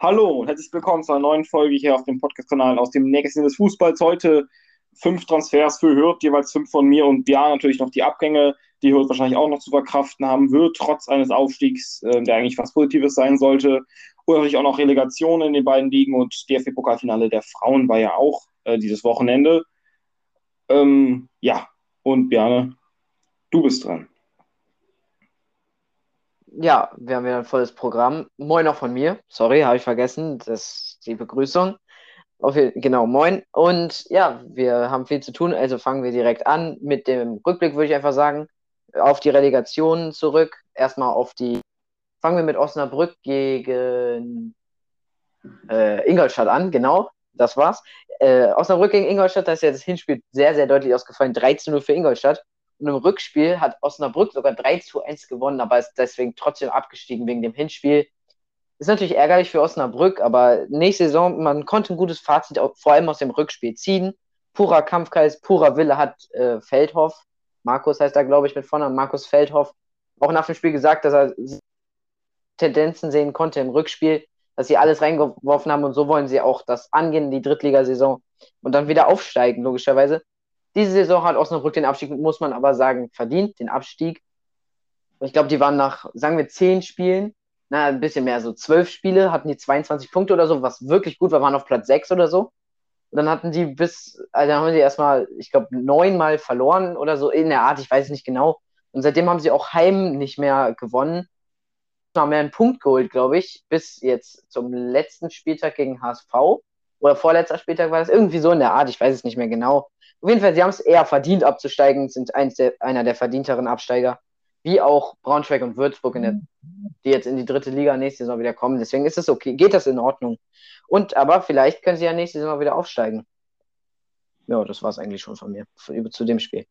Hallo und herzlich willkommen zu einer neuen Folge hier auf dem Podcast-Kanal aus dem Nächsten des Fußballs. Heute fünf Transfers für Hürth, jeweils fünf von mir und ja, natürlich noch die Abgänge, die Hürth wahrscheinlich auch noch zu verkraften haben wird, trotz eines Aufstiegs, äh, der eigentlich was Positives sein sollte. Und natürlich auch noch Relegation in den beiden Ligen und DFB-Pokalfinale der Frauen war ja auch äh, dieses Wochenende. Ähm, ja, und Björne, du bist dran. Ja, wir haben wieder ein volles Programm. Moin auch von mir. Sorry, habe ich vergessen. Das ist die Begrüßung. Auf, genau, moin. Und ja, wir haben viel zu tun, also fangen wir direkt an mit dem Rückblick, würde ich einfach sagen, auf die Relegation zurück. Erstmal auf die. Fangen wir mit Osnabrück gegen äh, Ingolstadt an, genau, das war's. Äh, Osnabrück gegen Ingolstadt, da ist ja das Hinspiel sehr, sehr deutlich ausgefallen. 13 0 für Ingolstadt. Und im Rückspiel hat Osnabrück sogar 3 zu 1 gewonnen, aber ist deswegen trotzdem abgestiegen wegen dem Hinspiel. Ist natürlich ärgerlich für Osnabrück, aber nächste Saison, man konnte ein gutes Fazit vor allem aus dem Rückspiel ziehen. Purer Kampfgeist, purer Wille hat äh, Feldhoff, Markus heißt da, glaube ich, mit vorne, Markus Feldhoff, auch nach dem Spiel gesagt, dass er Tendenzen sehen konnte im Rückspiel, dass sie alles reingeworfen haben und so wollen sie auch das angehen, die Drittligasaison und dann wieder aufsteigen, logischerweise. Diese Saison hat Osnabrück den Abstieg, muss man aber sagen, verdient, den Abstieg. Ich glaube, die waren nach, sagen wir, zehn Spielen, na, ein bisschen mehr, so zwölf Spiele, hatten die 22 Punkte oder so, was wirklich gut war, waren auf Platz sechs oder so. Und dann hatten die bis, also dann haben sie erstmal, ich glaube, neunmal verloren oder so in der Art, ich weiß nicht genau. Und seitdem haben sie auch heim nicht mehr gewonnen. Noch mehr einen Punkt geholt, glaube ich, bis jetzt zum letzten Spieltag gegen HSV. Oder vorletzter Spieltag war das irgendwie so in der Art, ich weiß es nicht mehr genau. Auf jeden Fall, sie haben es eher verdient abzusteigen, sind eins der, einer der verdienteren Absteiger, wie auch Braunschweig und Würzburg, der, die jetzt in die dritte Liga nächste Saison wieder kommen. Deswegen ist es okay, geht das in Ordnung. Und aber vielleicht können sie ja nächste Saison wieder aufsteigen. Ja, das war es eigentlich schon von mir, von, zu dem Spiel.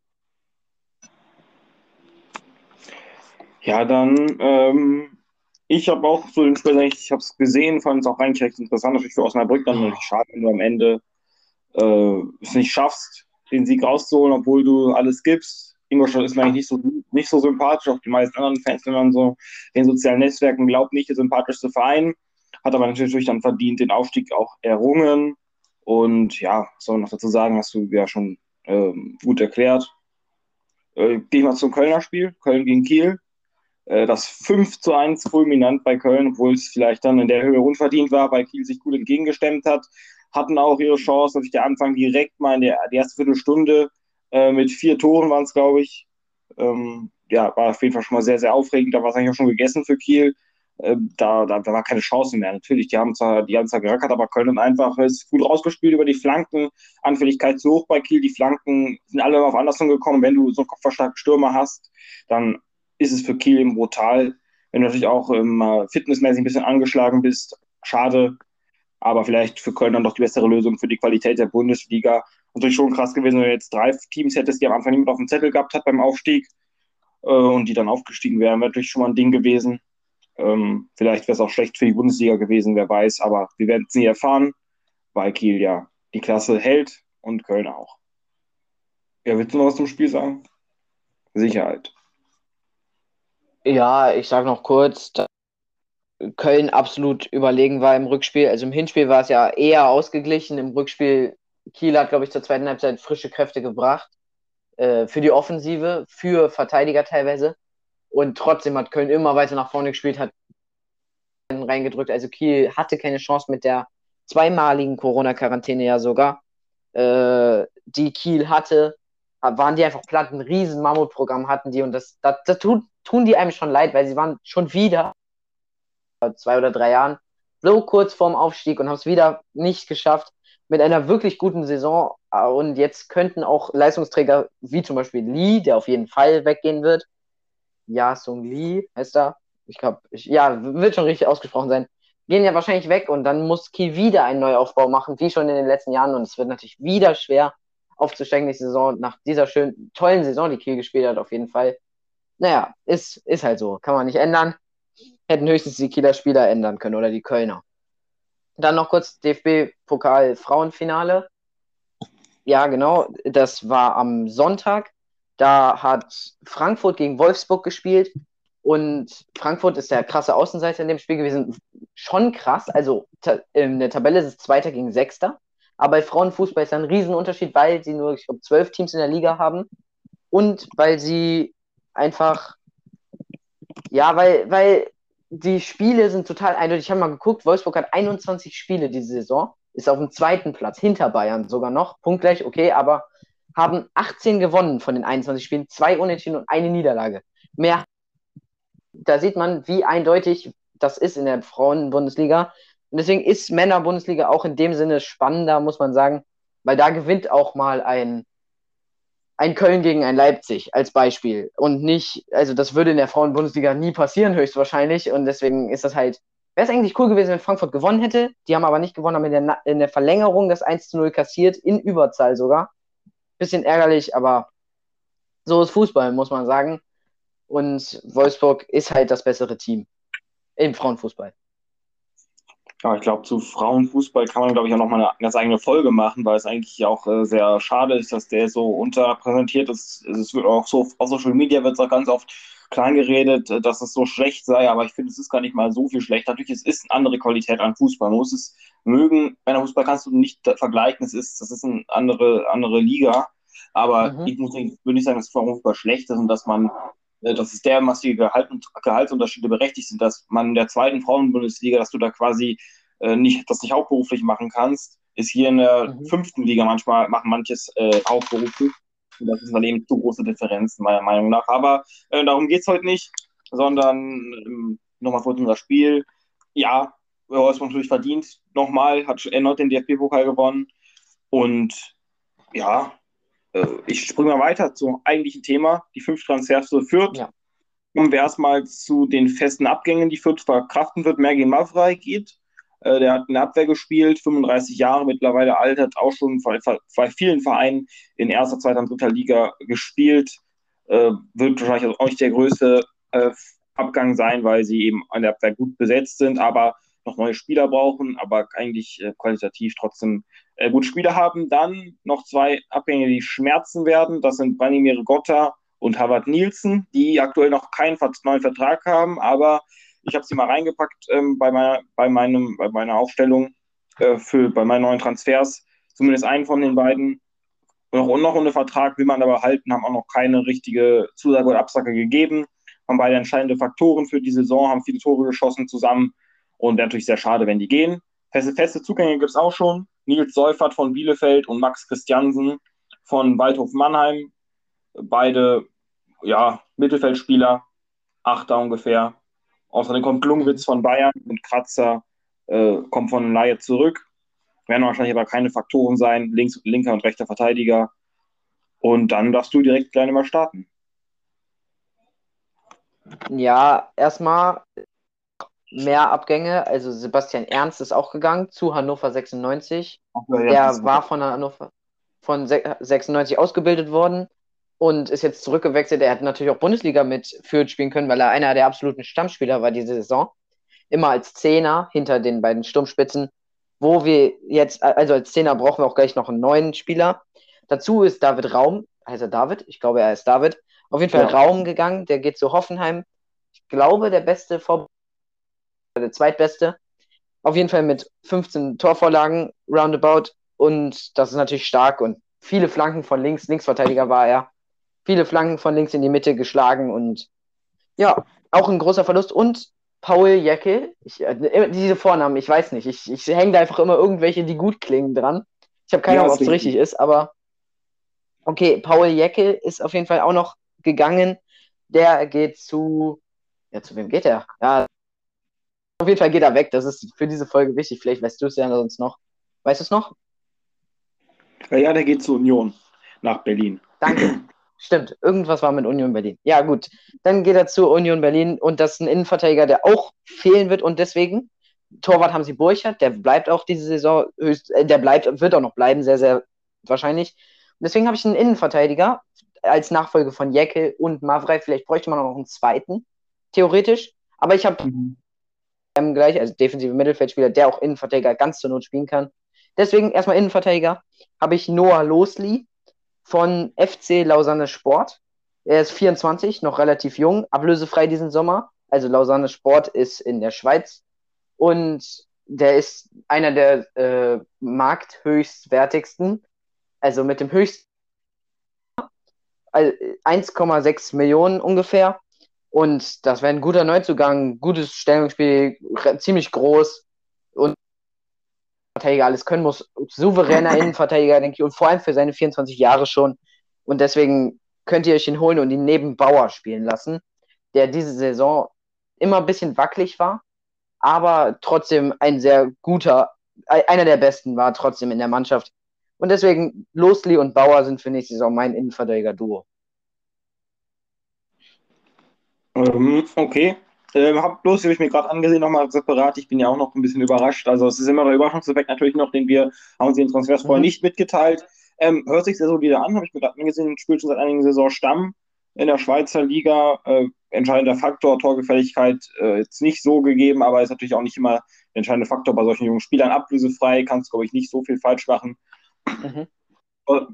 Ja, dann, ähm, ich habe auch so den Spiel, ich habe es gesehen, fand es auch eigentlich recht interessant, natürlich für Osnabrück dann natürlich schade, wenn du am Ende äh, es nicht schaffst, den Sieg rauszuholen, obwohl du alles gibst. Ingolstadt ist mir eigentlich nicht so, nicht so sympathisch, auch die meisten anderen Fans, wenn man so in sozialen Netzwerken glaubt, nicht der sympathischste Verein, hat aber natürlich dann verdient den Aufstieg auch errungen. Und ja, was soll man noch dazu sagen, hast du ja schon ähm, gut erklärt. Äh, Gehen wir zum Kölner Spiel, Köln gegen Kiel. Äh, das 5 zu 1 fulminant bei Köln, obwohl es vielleicht dann in der Höhe unverdient war, weil Kiel sich gut entgegengestemmt hat hatten auch ihre Chance. Natürlich der Anfang direkt mal in der die erste Viertelstunde äh, mit vier Toren waren es, glaube ich. Ähm, ja, war auf jeden Fall schon mal sehr, sehr aufregend. Da war es eigentlich auch schon gegessen für Kiel. Ähm, da, da, da war keine Chance mehr. Natürlich, die haben zwar, die haben zwar gerackert, aber Köln einfach ist gut rausgespielt über die Flanken. Anfälligkeit zu hoch bei Kiel. Die Flanken sind alle auf Anderson gekommen. Wenn du so einen kopfverstarkten Stürmer hast, dann ist es für Kiel eben brutal. Wenn du natürlich auch ähm, fitnessmäßig ein bisschen angeschlagen bist, schade aber vielleicht für Köln dann doch die bessere Lösung für die Qualität der Bundesliga. Natürlich schon krass gewesen, wenn du jetzt drei Teams hättest, die am Anfang niemand auf dem Zettel gehabt hat beim Aufstieg äh, und die dann aufgestiegen wären, wäre natürlich schon mal ein Ding gewesen. Ähm, vielleicht wäre es auch schlecht für die Bundesliga gewesen, wer weiß, aber wir werden es nie erfahren, weil Kiel ja die Klasse hält und Köln auch. Ja, willst du noch was zum Spiel sagen? Sicherheit. Ja, ich sage noch kurz, Köln absolut überlegen war im Rückspiel. Also im Hinspiel war es ja eher ausgeglichen. Im Rückspiel, Kiel hat, glaube ich, zur zweiten Halbzeit frische Kräfte gebracht. Äh, für die Offensive, für Verteidiger teilweise. Und trotzdem hat Köln immer weiter nach vorne gespielt, hat reingedrückt. Also Kiel hatte keine Chance mit der zweimaligen Corona-Quarantäne ja sogar. Äh, die Kiel hatte, waren die einfach platt, ein riesen Mammutprogramm hatten die und das, das, das tut, tun die einem schon leid, weil sie waren schon wieder zwei oder drei Jahren so kurz vorm Aufstieg und haben es wieder nicht geschafft mit einer wirklich guten Saison. Und jetzt könnten auch Leistungsträger wie zum Beispiel Lee, der auf jeden Fall weggehen wird. Ja, Sung Lee heißt er. Ich glaube, ja, wird schon richtig ausgesprochen sein. Gehen ja wahrscheinlich weg und dann muss Kiel wieder einen Neuaufbau machen, wie schon in den letzten Jahren. Und es wird natürlich wieder schwer aufzusteigen nächste Saison, nach dieser schönen, tollen Saison, die Kiel gespielt hat, auf jeden Fall. Naja, ist, ist halt so. Kann man nicht ändern hätten höchstens die Kieler Spieler ändern können oder die Kölner. Dann noch kurz DFB-Pokal Frauenfinale. Ja, genau, das war am Sonntag. Da hat Frankfurt gegen Wolfsburg gespielt Und Frankfurt ist der krasse Außenseiter in dem Spiel gewesen. Schon krass. Also in der Tabelle ist es Zweiter gegen Sechster. Aber bei Frauenfußball ist da ein Riesenunterschied, weil sie nur, ich glaube, zwölf Teams in der Liga haben. Und weil sie einfach, ja, weil, weil die Spiele sind total eindeutig. Ich habe mal geguckt, Wolfsburg hat 21 Spiele diese Saison, ist auf dem zweiten Platz, hinter Bayern sogar noch, punktgleich, okay, aber haben 18 gewonnen von den 21 Spielen, zwei Unentschieden und eine Niederlage. Mehr. Da sieht man, wie eindeutig das ist in der Frauenbundesliga. Und deswegen ist Männerbundesliga auch in dem Sinne spannender, muss man sagen, weil da gewinnt auch mal ein ein Köln gegen ein Leipzig als Beispiel. Und nicht, also das würde in der Frauenbundesliga nie passieren, höchstwahrscheinlich. Und deswegen ist das halt, wäre es eigentlich cool gewesen, wenn Frankfurt gewonnen hätte. Die haben aber nicht gewonnen, haben in der, in der Verlängerung das 1 zu 0 kassiert, in Überzahl sogar. Bisschen ärgerlich, aber so ist Fußball, muss man sagen. Und Wolfsburg ist halt das bessere Team im Frauenfußball. Ja, ich glaube, zu Frauenfußball kann man, glaube ich, auch nochmal eine ganz eigene Folge machen, weil es eigentlich auch äh, sehr schade ist, dass der so unterpräsentiert ist. Es wird auch so, auf Social Media wird es auch ganz oft klein geredet, äh, dass es so schlecht sei, aber ich finde, es ist gar nicht mal so viel schlecht. Natürlich, es ist eine andere Qualität an Fußball. Man muss es mögen. Bei einer Fußball kannst du nicht vergleichen. Es ist, das ist eine andere, andere Liga. Aber mhm. ich muss nicht, würde nicht sagen, dass Frauenfußball schlecht ist und dass man äh, dass es der massive Gehalt, Gehaltsunterschiede berechtigt sind, dass man in der zweiten Frauenbundesliga, dass du da quasi äh, nicht, das nicht hauptberuflich machen kannst, ist hier in der mhm. fünften Liga manchmal, machen manches äh, hauptberuflich. Und das ist dann eben zu große Differenzen, meiner Meinung nach. Aber äh, darum geht es heute nicht, sondern ähm, nochmal vor unser Spiel. Ja, Wolfsburg natürlich verdient. Nochmal, hat erneut den DFB-Pokal gewonnen. Und ja, äh, ich springe mal weiter zum eigentlichen Thema, die fünf Transfers für Fürth. Ja. Kommen wir erstmal zu den festen Abgängen, die Fürth verkraften wird. Mergi Mavrei geht. Äh, der hat in der Abwehr gespielt, 35 Jahre mittlerweile alt, hat auch schon bei vielen Vereinen in erster, zweiter und dritter Liga gespielt. Äh, wird wahrscheinlich auch nicht der größte Abgang sein, weil sie eben an der Abwehr gut besetzt sind, aber noch neue Spieler brauchen, aber eigentlich qualitativ trotzdem äh, gute Spieler haben. Dann noch zwei Abgänge, die schmerzen werden. Das sind Branimir Gotta und Harvard Nielsen, die aktuell noch keinen neuen Vertrag haben, aber ich habe sie mal reingepackt ähm, bei, meiner, bei, meinem, bei meiner Aufstellung äh, für, bei meinen neuen Transfers. Zumindest einen von den beiden. Noch, noch ohne Vertrag will man aber halten, haben auch noch keine richtige Zusage oder Absage gegeben. Haben beide entscheidende Faktoren für die Saison, haben viele Tore geschossen zusammen und wäre natürlich sehr schade, wenn die gehen. Feste, feste Zugänge gibt es auch schon. Nils Seufert von Bielefeld und Max Christiansen von Waldhof Mannheim. Beide ja, Mittelfeldspieler, Achter ungefähr. Außerdem kommt Glungwitz von Bayern und Kratzer äh, kommt von Laie zurück. Werden wahrscheinlich aber keine Faktoren sein, links, linker und rechter Verteidiger. Und dann darfst du direkt gleich mal starten. Ja, erstmal mehr Abgänge. Also Sebastian Ernst ist auch gegangen zu Hannover 96. Ja, er war von Hannover von 96 ausgebildet worden und ist jetzt zurückgewechselt. Er hat natürlich auch Bundesliga mit Fürth spielen können, weil er einer der absoluten Stammspieler war diese Saison. Immer als Zehner hinter den beiden Sturmspitzen. Wo wir jetzt, also als Zehner brauchen wir auch gleich noch einen neuen Spieler. Dazu ist David Raum, heißt er David? Ich glaube, er ist David. Auf jeden Fall ja. Raum gegangen, der geht zu Hoffenheim. Ich glaube, der beste Vor der zweitbeste. Auf jeden Fall mit 15 Torvorlagen roundabout. Und das ist natürlich stark. Und viele Flanken von links, Linksverteidiger war er. Viele Flanken von links in die Mitte geschlagen. Und ja, auch ein großer Verlust. Und Paul Jeckel, ich, äh, diese Vornamen, ich weiß nicht. Ich, ich hänge da einfach immer irgendwelche, die gut klingen dran. Ich habe keine Ahnung, ob es richtig ist, aber okay, Paul Jeckel ist auf jeden Fall auch noch gegangen. Der geht zu. Ja, zu wem geht er? Ja, auf jeden Fall geht er weg. Das ist für diese Folge wichtig. Vielleicht weißt du es ja sonst noch. Weißt du es noch? Ja, der geht zur Union nach Berlin. Danke. Stimmt, irgendwas war mit Union Berlin. Ja, gut. Dann geht er zur Union Berlin und das ist ein Innenverteidiger, der auch fehlen wird und deswegen, Torwart haben sie Burchert, der bleibt auch diese Saison höchst, äh, der bleibt, wird auch noch bleiben, sehr, sehr wahrscheinlich. Und deswegen habe ich einen Innenverteidiger als Nachfolge von Jeckel und Mavrei. Vielleicht bräuchte man auch noch einen zweiten, theoretisch. Aber ich habe mhm gleich, also defensive Mittelfeldspieler, der auch Innenverteidiger ganz zur Not spielen kann. Deswegen erstmal Innenverteidiger habe ich Noah Losli von FC Lausanne Sport. Er ist 24, noch relativ jung, ablösefrei diesen Sommer. Also Lausanne Sport ist in der Schweiz und der ist einer der äh, markthöchstwertigsten, also mit dem höchsten 1,6 Millionen ungefähr. Und das wäre ein guter Neuzugang, gutes Stellungsspiel, ziemlich groß und Verteidiger alles können muss. Souveräner Innenverteidiger, denke ich, und vor allem für seine 24 Jahre schon. Und deswegen könnt ihr euch ihn holen und ihn neben Bauer spielen lassen, der diese Saison immer ein bisschen wackelig war, aber trotzdem ein sehr guter, einer der besten war trotzdem in der Mannschaft. Und deswegen Losli und Bauer sind für nächste Saison mein Innenverteidiger-Duo. Ähm, okay. Ähm, hab bloß, habe ich mir gerade angesehen, nochmal separat. Ich bin ja auch noch ein bisschen überrascht. Also, es ist immer der Überraschungseffekt natürlich noch, den wir, haben uns den Transfers vorher mhm. nicht mitgeteilt. Ähm, hört sich sehr solide an, habe ich mir gerade angesehen, spielt schon seit einigen Saison Stamm in der Schweizer Liga. Äh, entscheidender Faktor, Torgefälligkeit äh, jetzt nicht so gegeben, aber ist natürlich auch nicht immer der entscheidende Faktor bei solchen jungen Spielern. Ablösefrei, kannst, glaube ich, nicht so viel falsch machen. Mhm.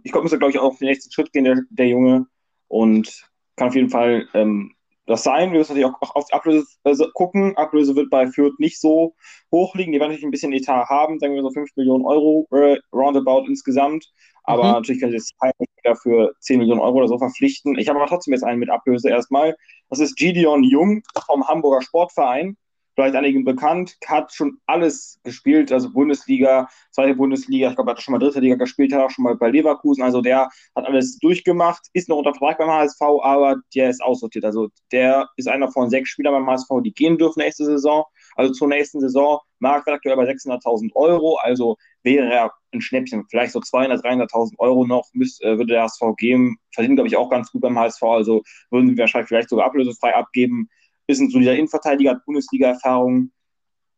Ich glaube, muss, glaube ich, auch auf den nächsten Schritt gehen, der, der Junge. Und kann auf jeden Fall ähm, das sein. Wir müssen natürlich auch auf die Ablöse äh, gucken. Ablöse wird bei Fürth nicht so hoch liegen. Die werden natürlich ein bisschen Etat haben, sagen wir so 5 Millionen Euro äh, roundabout insgesamt. Aber mhm. natürlich können sie jetzt keinen für 10 Millionen Euro oder so verpflichten. Ich habe aber trotzdem jetzt einen mit Ablöse erstmal. Das ist Gideon Jung vom Hamburger Sportverein vielleicht einigen bekannt, hat schon alles gespielt, also Bundesliga, zweite Bundesliga, ich glaube, er hat schon mal dritte Liga gespielt, hat auch schon mal bei Leverkusen, also der hat alles durchgemacht, ist noch unter Vertrag beim HSV, aber der ist aussortiert. Also der ist einer von sechs Spielern beim HSV, die gehen dürfen nächste Saison. Also zur nächsten Saison, Marktwert aktuell bei 600.000 Euro, also wäre er ein Schnäppchen, vielleicht so 200.000, 300.000 Euro noch, müsste, äh, würde der HSV geben, verdient, glaube ich, auch ganz gut beim HSV, also würden wir wahrscheinlich vielleicht sogar ablösefrei abgeben ist ein solider Innenverteidiger, Bundesliga-Erfahrung.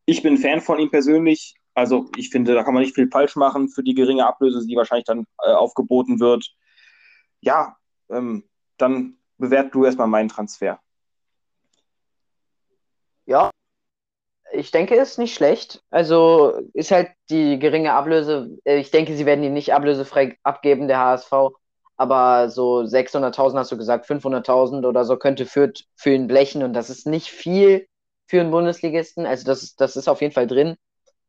Ich bin Fan von ihm persönlich. Also ich finde, da kann man nicht viel falsch machen für die geringe Ablöse, die wahrscheinlich dann äh, aufgeboten wird. Ja, ähm, dann bewert du erstmal meinen Transfer. Ja, ich denke, ist nicht schlecht. Also ist halt die geringe Ablöse. Ich denke, sie werden ihn nicht ablösefrei abgeben, der HSV aber so 600.000 hast du gesagt, 500.000 oder so könnte Fürth für ihn blechen und das ist nicht viel für einen Bundesligisten, also das, das ist auf jeden Fall drin.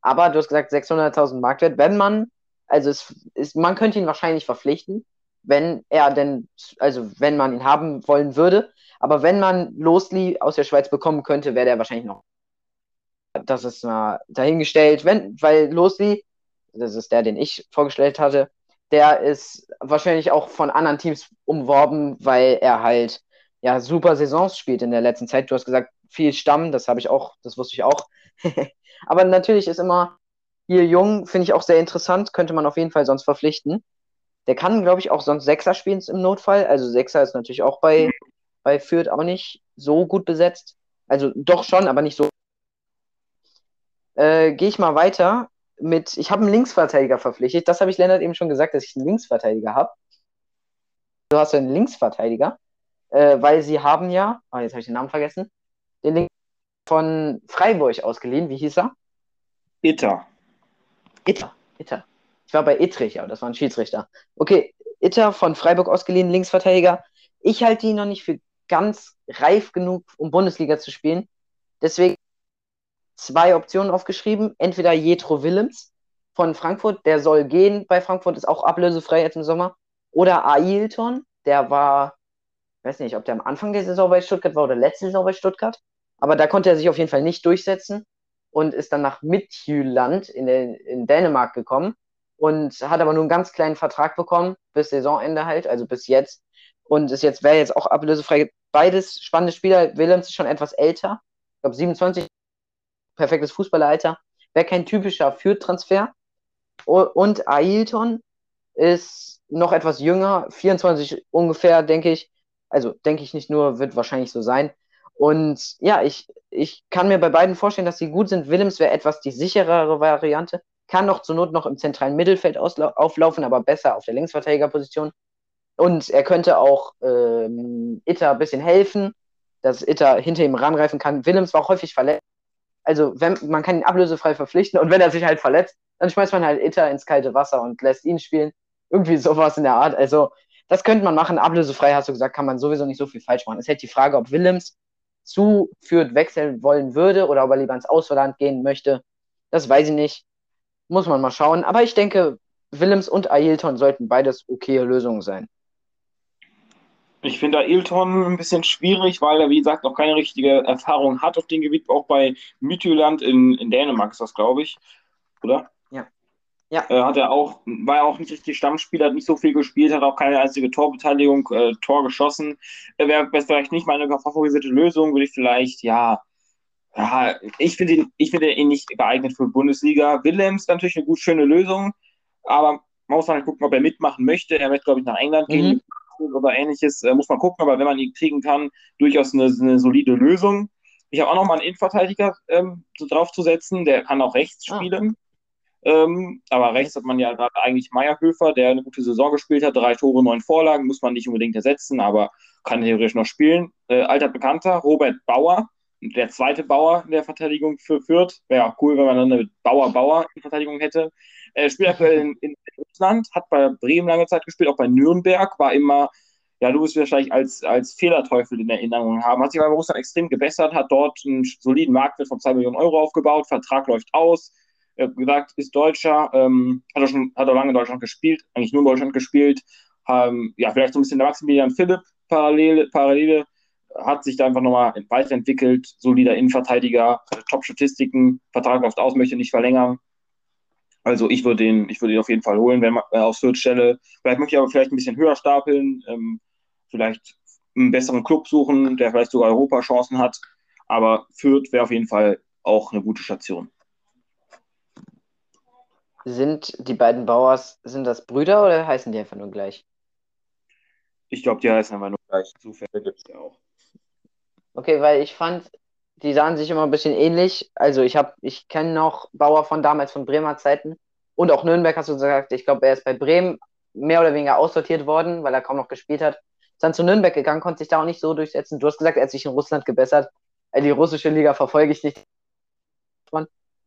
Aber du hast gesagt 600.000 Marktwert, wenn man, also es ist, man könnte ihn wahrscheinlich verpflichten, wenn er denn, also wenn man ihn haben wollen würde, aber wenn man Losli aus der Schweiz bekommen könnte, wäre der wahrscheinlich noch. Das ist mal dahingestellt, wenn, weil Losli, das ist der, den ich vorgestellt hatte, der ist wahrscheinlich auch von anderen Teams umworben, weil er halt ja super Saisons spielt in der letzten Zeit. Du hast gesagt, viel Stamm, das habe ich auch, das wusste ich auch. Aber natürlich ist immer hier jung, finde ich auch sehr interessant, könnte man auf jeden Fall sonst verpflichten. Der kann, glaube ich, auch sonst Sechser spielen im Notfall. Also Sechser ist natürlich auch bei, bei Fürth auch nicht so gut besetzt. Also doch schon, aber nicht so. Äh, Gehe ich mal weiter mit, ich habe einen Linksverteidiger verpflichtet. Das habe ich Lennart eben schon gesagt, dass ich einen Linksverteidiger habe. Du hast einen Linksverteidiger, äh, weil sie haben ja, oh, jetzt habe ich den Namen vergessen, den Links von Freiburg ausgeliehen. Wie hieß er? Itter. Itter, Itter. Ich war bei Ittrich, aber das war ein Schiedsrichter. Okay, Itter von Freiburg ausgeliehen, Linksverteidiger. Ich halte ihn noch nicht für ganz reif genug, um Bundesliga zu spielen. Deswegen zwei Optionen aufgeschrieben. Entweder Jetro Willems von Frankfurt, der soll gehen bei Frankfurt, ist auch ablösefrei jetzt im Sommer. Oder Ailton, der war, ich weiß nicht, ob der am Anfang der Saison bei Stuttgart war oder letzte Saison bei Stuttgart. Aber da konnte er sich auf jeden Fall nicht durchsetzen und ist dann nach Midtjylland in, in Dänemark gekommen und hat aber nur einen ganz kleinen Vertrag bekommen, bis Saisonende halt, also bis jetzt. Und ist jetzt, wäre jetzt auch ablösefrei. Beides spannende Spieler. Willems ist schon etwas älter. Ich glaube 27, perfektes Fußballeralter. Wäre kein typischer Fürth-Transfer. Und Ailton ist noch etwas jünger, 24 ungefähr, denke ich. Also denke ich nicht nur, wird wahrscheinlich so sein. Und ja, ich, ich kann mir bei beiden vorstellen, dass sie gut sind. Willems wäre etwas die sicherere Variante. Kann noch zur Not noch im zentralen Mittelfeld auflaufen, aber besser auf der Linksverteidigerposition. Und er könnte auch ähm, Itter ein bisschen helfen, dass Itter hinter ihm ranreifen kann. Willems war häufig verletzt also wenn, man kann ihn ablösefrei verpflichten und wenn er sich halt verletzt, dann schmeißt man halt Itter ins kalte Wasser und lässt ihn spielen. Irgendwie sowas in der Art. Also das könnte man machen. Ablösefrei, hast du gesagt, kann man sowieso nicht so viel falsch machen. Es hält die Frage, ob Willems zu Fürth wechseln wollen würde oder ob er lieber ins Ausland gehen möchte. Das weiß ich nicht. Muss man mal schauen. Aber ich denke, Willems und Ailton sollten beides okaye Lösungen sein. Ich finde Ailton ein bisschen schwierig, weil er, wie gesagt, noch keine richtige Erfahrung hat auf dem Gebiet. Auch bei Midtjylland in, in Dänemark ist das, glaube ich. Oder? Ja. Ja. Äh, hat er auch, war ja auch nicht richtig Stammspieler, hat nicht so viel gespielt, hat auch keine einzige Torbeteiligung, äh, Tor geschossen. Äh, Wäre vielleicht nicht meine favorisierte Lösung, würde ich vielleicht, ja, ja, ich finde ihn, ich finde ihn nicht geeignet für Bundesliga. Willems natürlich eine gut schöne Lösung, aber man muss halt gucken, ob er mitmachen möchte. Er wird, glaube ich, nach England gehen mhm. oder ähnliches. Äh, muss man gucken, aber wenn man ihn kriegen kann, durchaus eine, eine solide Lösung. Ich habe auch noch mal einen Innenverteidiger ähm, so draufzusetzen, der kann auch rechts ah. spielen. Ähm, aber rechts hat man ja gerade eigentlich Meierhöfer, der eine gute Saison gespielt hat, drei Tore, neun Vorlagen, muss man nicht unbedingt ersetzen, aber kann theoretisch noch spielen. Äh, alter Bekannter, Robert Bauer, der zweite Bauer in der Verteidigung für Fürth. Wäre auch cool, wenn man dann eine Bauer-Bauer in Verteidigung hätte. Er spielt aktuell in, in Russland, hat bei Bremen lange Zeit gespielt, auch bei Nürnberg, war immer ja, du wirst wahrscheinlich als, als Fehlerteufel in Erinnerung haben. Hat sich bei Russland extrem gebessert, hat dort einen soliden Marktwert von 2 Millionen Euro aufgebaut, Vertrag läuft aus, hat gesagt, ist Deutscher, ähm, hat, er schon, hat er lange in Deutschland gespielt, eigentlich nur in Deutschland gespielt. Ähm, ja, vielleicht so ein bisschen der Maximilian Philipp Parallele, Parallele hat sich da einfach nochmal weiterentwickelt, solider Innenverteidiger, Top-Statistiken, Vertrag läuft aus, möchte nicht verlängern. Also ich würde ihn, ich würde ihn auf jeden Fall holen, wenn man äh, aus Fürth Stelle. Vielleicht möchte ich aber vielleicht ein bisschen höher stapeln, ähm, vielleicht einen besseren Club suchen, der vielleicht sogar Europachancen hat. Aber Fürth wäre auf jeden Fall auch eine gute Station. Sind die beiden Bauers, sind das Brüder oder heißen die einfach nur gleich? Ich glaube, die heißen einfach nur gleich. Zufälle gibt es ja auch. Okay, weil ich fand, die sahen sich immer ein bisschen ähnlich. Also ich habe, ich kenne noch Bauer von damals von Bremer Zeiten und auch Nürnberg hast du gesagt. Ich glaube, er ist bei Bremen mehr oder weniger aussortiert worden, weil er kaum noch gespielt hat. Ist dann zu Nürnberg gegangen, konnte sich da auch nicht so durchsetzen. Du hast gesagt, er hat sich in Russland gebessert. Äh, die russische Liga verfolge ich nicht.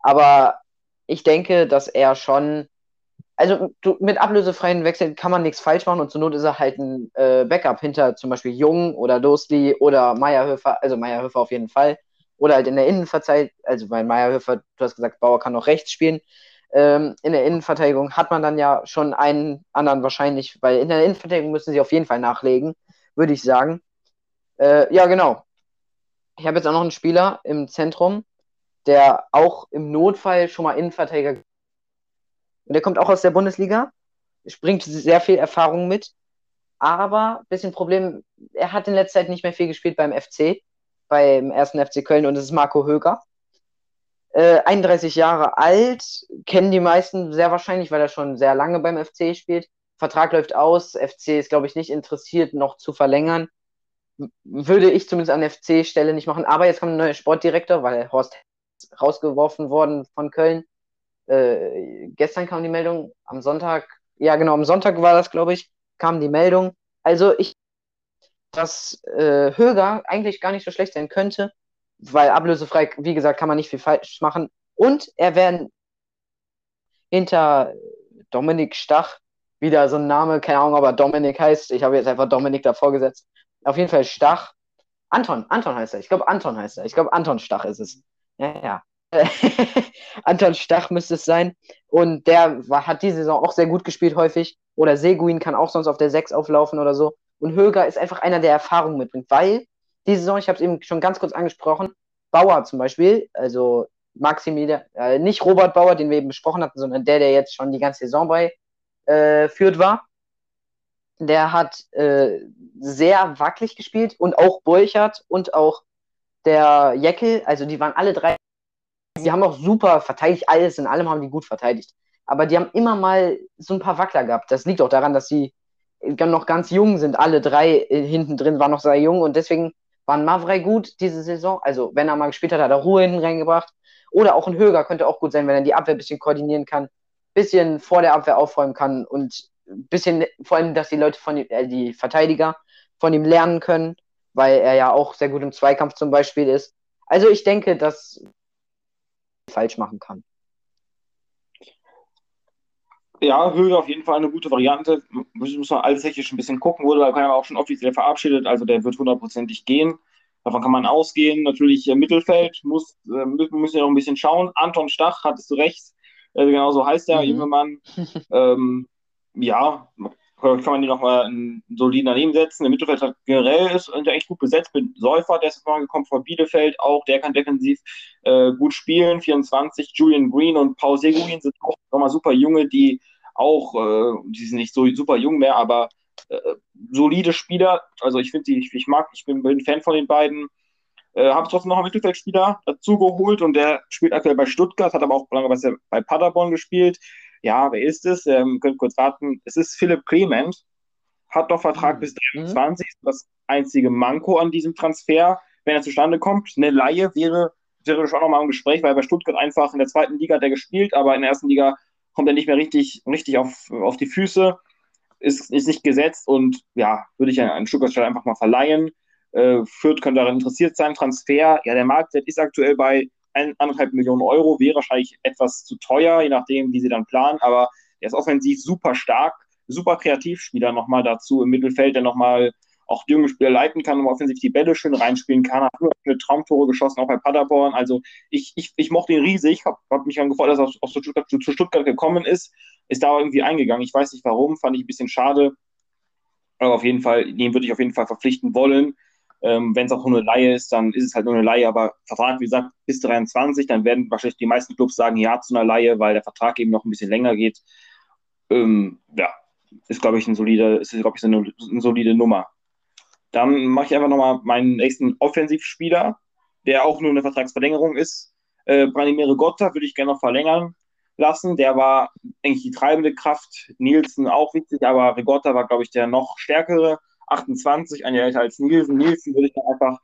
Aber ich denke, dass er schon, also du, mit ablösefreien Wechseln kann man nichts falsch machen und zur Not ist er halt ein äh, Backup hinter zum Beispiel Jung oder Dostli oder Meierhöfer, also Meierhöfer auf jeden Fall. Oder halt in der Innenverteidigung, also bei Meierhöfer, du hast gesagt, Bauer kann noch rechts spielen. Ähm, in der Innenverteidigung hat man dann ja schon einen anderen wahrscheinlich, weil in der Innenverteidigung müssen sie auf jeden Fall nachlegen, würde ich sagen. Äh, ja, genau. Ich habe jetzt auch noch einen Spieler im Zentrum, der auch im Notfall schon mal Innenverteidiger. Und der kommt auch aus der Bundesliga, bringt sehr viel Erfahrung mit. Aber bisschen Problem, er hat in letzter Zeit nicht mehr viel gespielt beim FC, beim ersten FC Köln und das ist Marco Höger. Äh, 31 Jahre alt, kennen die meisten sehr wahrscheinlich, weil er schon sehr lange beim FC spielt. Vertrag läuft aus, FC ist, glaube ich, nicht interessiert, noch zu verlängern. Würde ich zumindest an FC-Stelle nicht machen. Aber jetzt kommt ein neuer Sportdirektor, weil Horst rausgeworfen worden von Köln. Äh, gestern kam die Meldung, am Sonntag, ja genau, am Sonntag war das, glaube ich, kam die Meldung. Also ich, dass äh, Höger eigentlich gar nicht so schlecht sein könnte, weil ablösefrei, wie gesagt, kann man nicht viel falsch machen. Und er wäre hinter Dominik Stach, wieder so ein Name, keine Ahnung, ob er Dominik heißt. Ich habe jetzt einfach Dominik davor gesetzt. Auf jeden Fall Stach. Anton, Anton heißt er. Ich glaube, Anton heißt er. Ich glaube, Anton Stach ist es. Ja, ja. Anton Stach müsste es sein. Und der war, hat diese Saison auch sehr gut gespielt, häufig. Oder Seguin kann auch sonst auf der 6 auflaufen oder so. Und Höger ist einfach einer, der Erfahrung mitbringt, weil diese Saison, ich habe es eben schon ganz kurz angesprochen, Bauer zum Beispiel, also Maximilian, äh, nicht Robert Bauer, den wir eben besprochen hatten, sondern der, der jetzt schon die ganze Saison bei äh, führt war. Der hat äh, sehr wackelig gespielt und auch Burchard und auch der Jeckel, also die waren alle drei, sie haben auch super verteidigt, alles in allem haben die gut verteidigt. Aber die haben immer mal so ein paar Wackler gehabt. Das liegt auch daran, dass sie noch ganz jung sind. Alle drei äh, hinten drin waren noch sehr jung und deswegen waren Mavrei gut diese Saison. Also, wenn er mal gespielt hat, hat er Ruhe hinten reingebracht. Oder auch ein Höger könnte auch gut sein, wenn er die Abwehr ein bisschen koordinieren kann, ein bisschen vor der Abwehr aufräumen kann und ein bisschen, vor allem, dass die Leute von äh, die Verteidiger von ihm lernen können weil er ja auch sehr gut im Zweikampf zum Beispiel ist. Also ich denke, dass falsch machen kann. Ja, Höhe auf jeden Fall eine gute Variante. Muss, man alles technisch ein bisschen gucken, wurde aber auch schon offiziell verabschiedet, also der wird hundertprozentig gehen. Davon kann man ausgehen. Natürlich äh, Mittelfeld muss, äh, müssen wir noch ein bisschen schauen. Anton Stach, hattest du recht. Äh, genau so heißt der mhm. junge Mann. ähm, ja, kann man die nochmal einen soliden daneben setzen. Der Mittelfeld hat generell ist der echt gut besetzt mit Säufer, der ist mal gekommen von Bielefeld auch, der kann defensiv äh, gut spielen. 24, Julian Green und Paul Seguin sind auch nochmal super junge, die auch, äh, die sind nicht so super jung mehr, aber äh, solide Spieler. Also ich finde die, ich, ich, mag, ich bin, bin Fan von den beiden. Äh, Habe trotzdem noch einen Mittelfeldspieler dazu geholt und der spielt aktuell bei Stuttgart, hat aber auch lange bei Paderborn gespielt. Ja, wer ist es? Ähm, könnt kurz raten. Es ist Philipp Clement, hat doch Vertrag mhm. bis 23. Das einzige Manko an diesem Transfer, wenn er zustande kommt. Eine Laie wäre, wäre schon nochmal im Gespräch, weil bei Stuttgart einfach in der zweiten Liga hat er gespielt, aber in der ersten Liga kommt er nicht mehr richtig, richtig auf, auf die Füße, ist, ist nicht gesetzt und ja, würde ich an Stuttgart einfach mal verleihen. Äh, Fürth könnte daran interessiert sein. Transfer, ja, der Marktwert ist aktuell bei eineinhalb Millionen Euro, wäre wahrscheinlich etwas zu teuer, je nachdem, wie sie dann planen, aber er ist offensiv super stark, super Kreativspieler nochmal dazu im Mittelfeld, der nochmal auch junge Spieler leiten kann und offensiv die Bälle schön reinspielen kann. Hat eine Traumtore geschossen, auch bei Paderborn. Also ich, ich, ich mochte ihn riesig, habe hab mich dann gefreut, dass er aus Stuttgart, zu, zu Stuttgart gekommen ist. Ist da irgendwie eingegangen. Ich weiß nicht warum, fand ich ein bisschen schade. Aber auf jeden Fall, den würde ich auf jeden Fall verpflichten wollen. Ähm, Wenn es auch nur eine Laie ist, dann ist es halt nur eine Laie, aber Vertrag, wie gesagt, bis 23, dann werden wahrscheinlich die meisten Clubs sagen Ja zu einer Laie, weil der Vertrag eben noch ein bisschen länger geht. Ähm, ja, ist, glaube ich, ein solide, ist, glaube ich, eine, eine solide Nummer. Dann mache ich einfach nochmal meinen nächsten Offensivspieler, der auch nur eine Vertragsverlängerung ist. Äh, Branimir Gotta würde ich gerne noch verlängern lassen. Der war eigentlich die treibende Kraft. Nielsen auch wichtig, aber Rigotta war, glaube ich, der noch stärkere. 28, ein Jahr älter als Nielsen. Nielsen würde ich dann einfach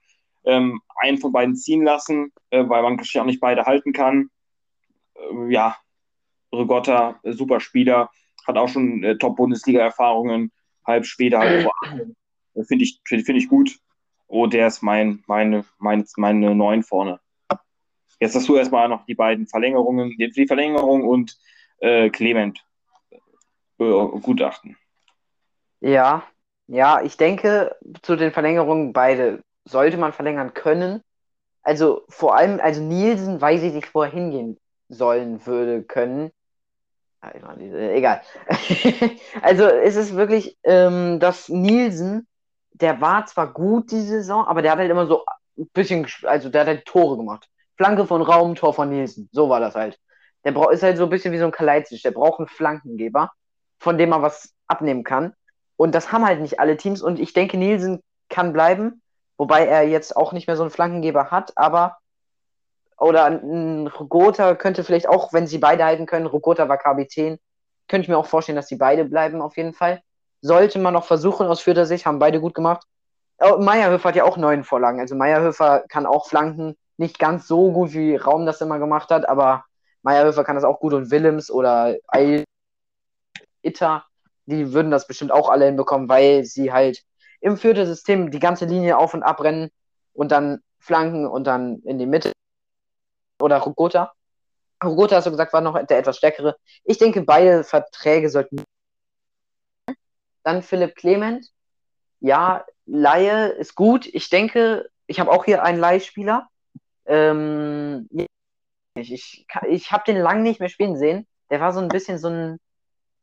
ähm, einen von beiden ziehen lassen, äh, weil man ja auch nicht beide halten kann. Äh, ja, Rigotta, äh, super Spieler, hat auch schon äh, Top-Bundesliga-Erfahrungen, halb später, halb äh, Finde ich, find, find ich gut. Oh, der ist mein, meine, meine, meine neun vorne. Jetzt hast du erstmal noch die beiden Verlängerungen, die, die Verlängerung und äh, Clement äh, Gutachten. Ja, ja, ich denke, zu den Verlängerungen beide sollte man verlängern können. Also vor allem, also Nielsen weiß ich nicht, wo er hingehen sollen würde können. Ah, egal. also es ist wirklich, ähm, dass Nielsen, der war zwar gut die Saison, aber der hat halt immer so ein bisschen, also der hat halt Tore gemacht. Flanke von Raum, Tor von Nielsen. So war das halt. Der ist halt so ein bisschen wie so ein Kalajdzic. Der braucht einen Flankengeber, von dem er was abnehmen kann. Und das haben halt nicht alle Teams. Und ich denke, Nielsen kann bleiben, wobei er jetzt auch nicht mehr so einen Flankengeber hat, aber oder ein Rogota könnte vielleicht auch, wenn sie beide halten können, Rogota war Kapitän, könnte ich mir auch vorstellen, dass die beide bleiben auf jeden Fall. Sollte man noch versuchen aus Fürther Sicht, haben beide gut gemacht. Oh, Meierhöfer hat ja auch neun Vorlagen. Also Meierhöfer kann auch flanken. Nicht ganz so gut, wie Raum das immer gemacht hat, aber Meierhöfer kann das auch gut und Willems oder Eil Itter die würden das bestimmt auch alle hinbekommen, weil sie halt im vierten System die ganze Linie auf und ab rennen und dann flanken und dann in die Mitte. Oder Rogota. Rogota, hast du gesagt, war noch der etwas stärkere. Ich denke, beide Verträge sollten. Dann Philipp Clement. Ja, Laie ist gut. Ich denke, ich habe auch hier einen Leihspieler. Ähm, ich ich, ich habe den lang nicht mehr spielen sehen. Der war so ein bisschen so ein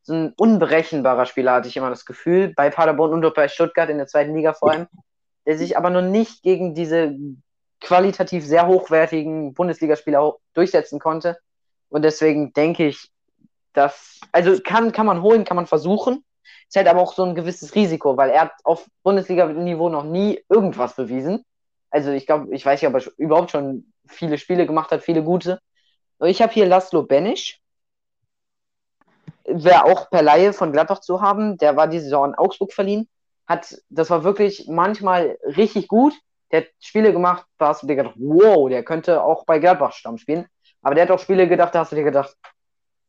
so ein unberechenbarer Spieler, hatte ich immer das Gefühl, bei Paderborn und bei Stuttgart in der zweiten Liga vor allem, der sich aber noch nicht gegen diese qualitativ sehr hochwertigen Bundesligaspieler durchsetzen konnte. Und deswegen denke ich, dass, also kann, kann man holen, kann man versuchen. Ist halt aber auch so ein gewisses Risiko, weil er hat auf Bundesliga-Niveau noch nie irgendwas bewiesen. Also ich glaube, ich weiß nicht, ob er überhaupt schon viele Spiele gemacht hat, viele gute. Ich habe hier Laszlo Benisch, wäre auch per Laie von Gladbach zu haben. Der war diese Saison in Augsburg verliehen. Hat, das war wirklich manchmal richtig gut. Der hat Spiele gemacht, da hast du dir gedacht, wow, der könnte auch bei Gladbach Stamm spielen. Aber der hat auch Spiele gedacht, da hast du dir gedacht,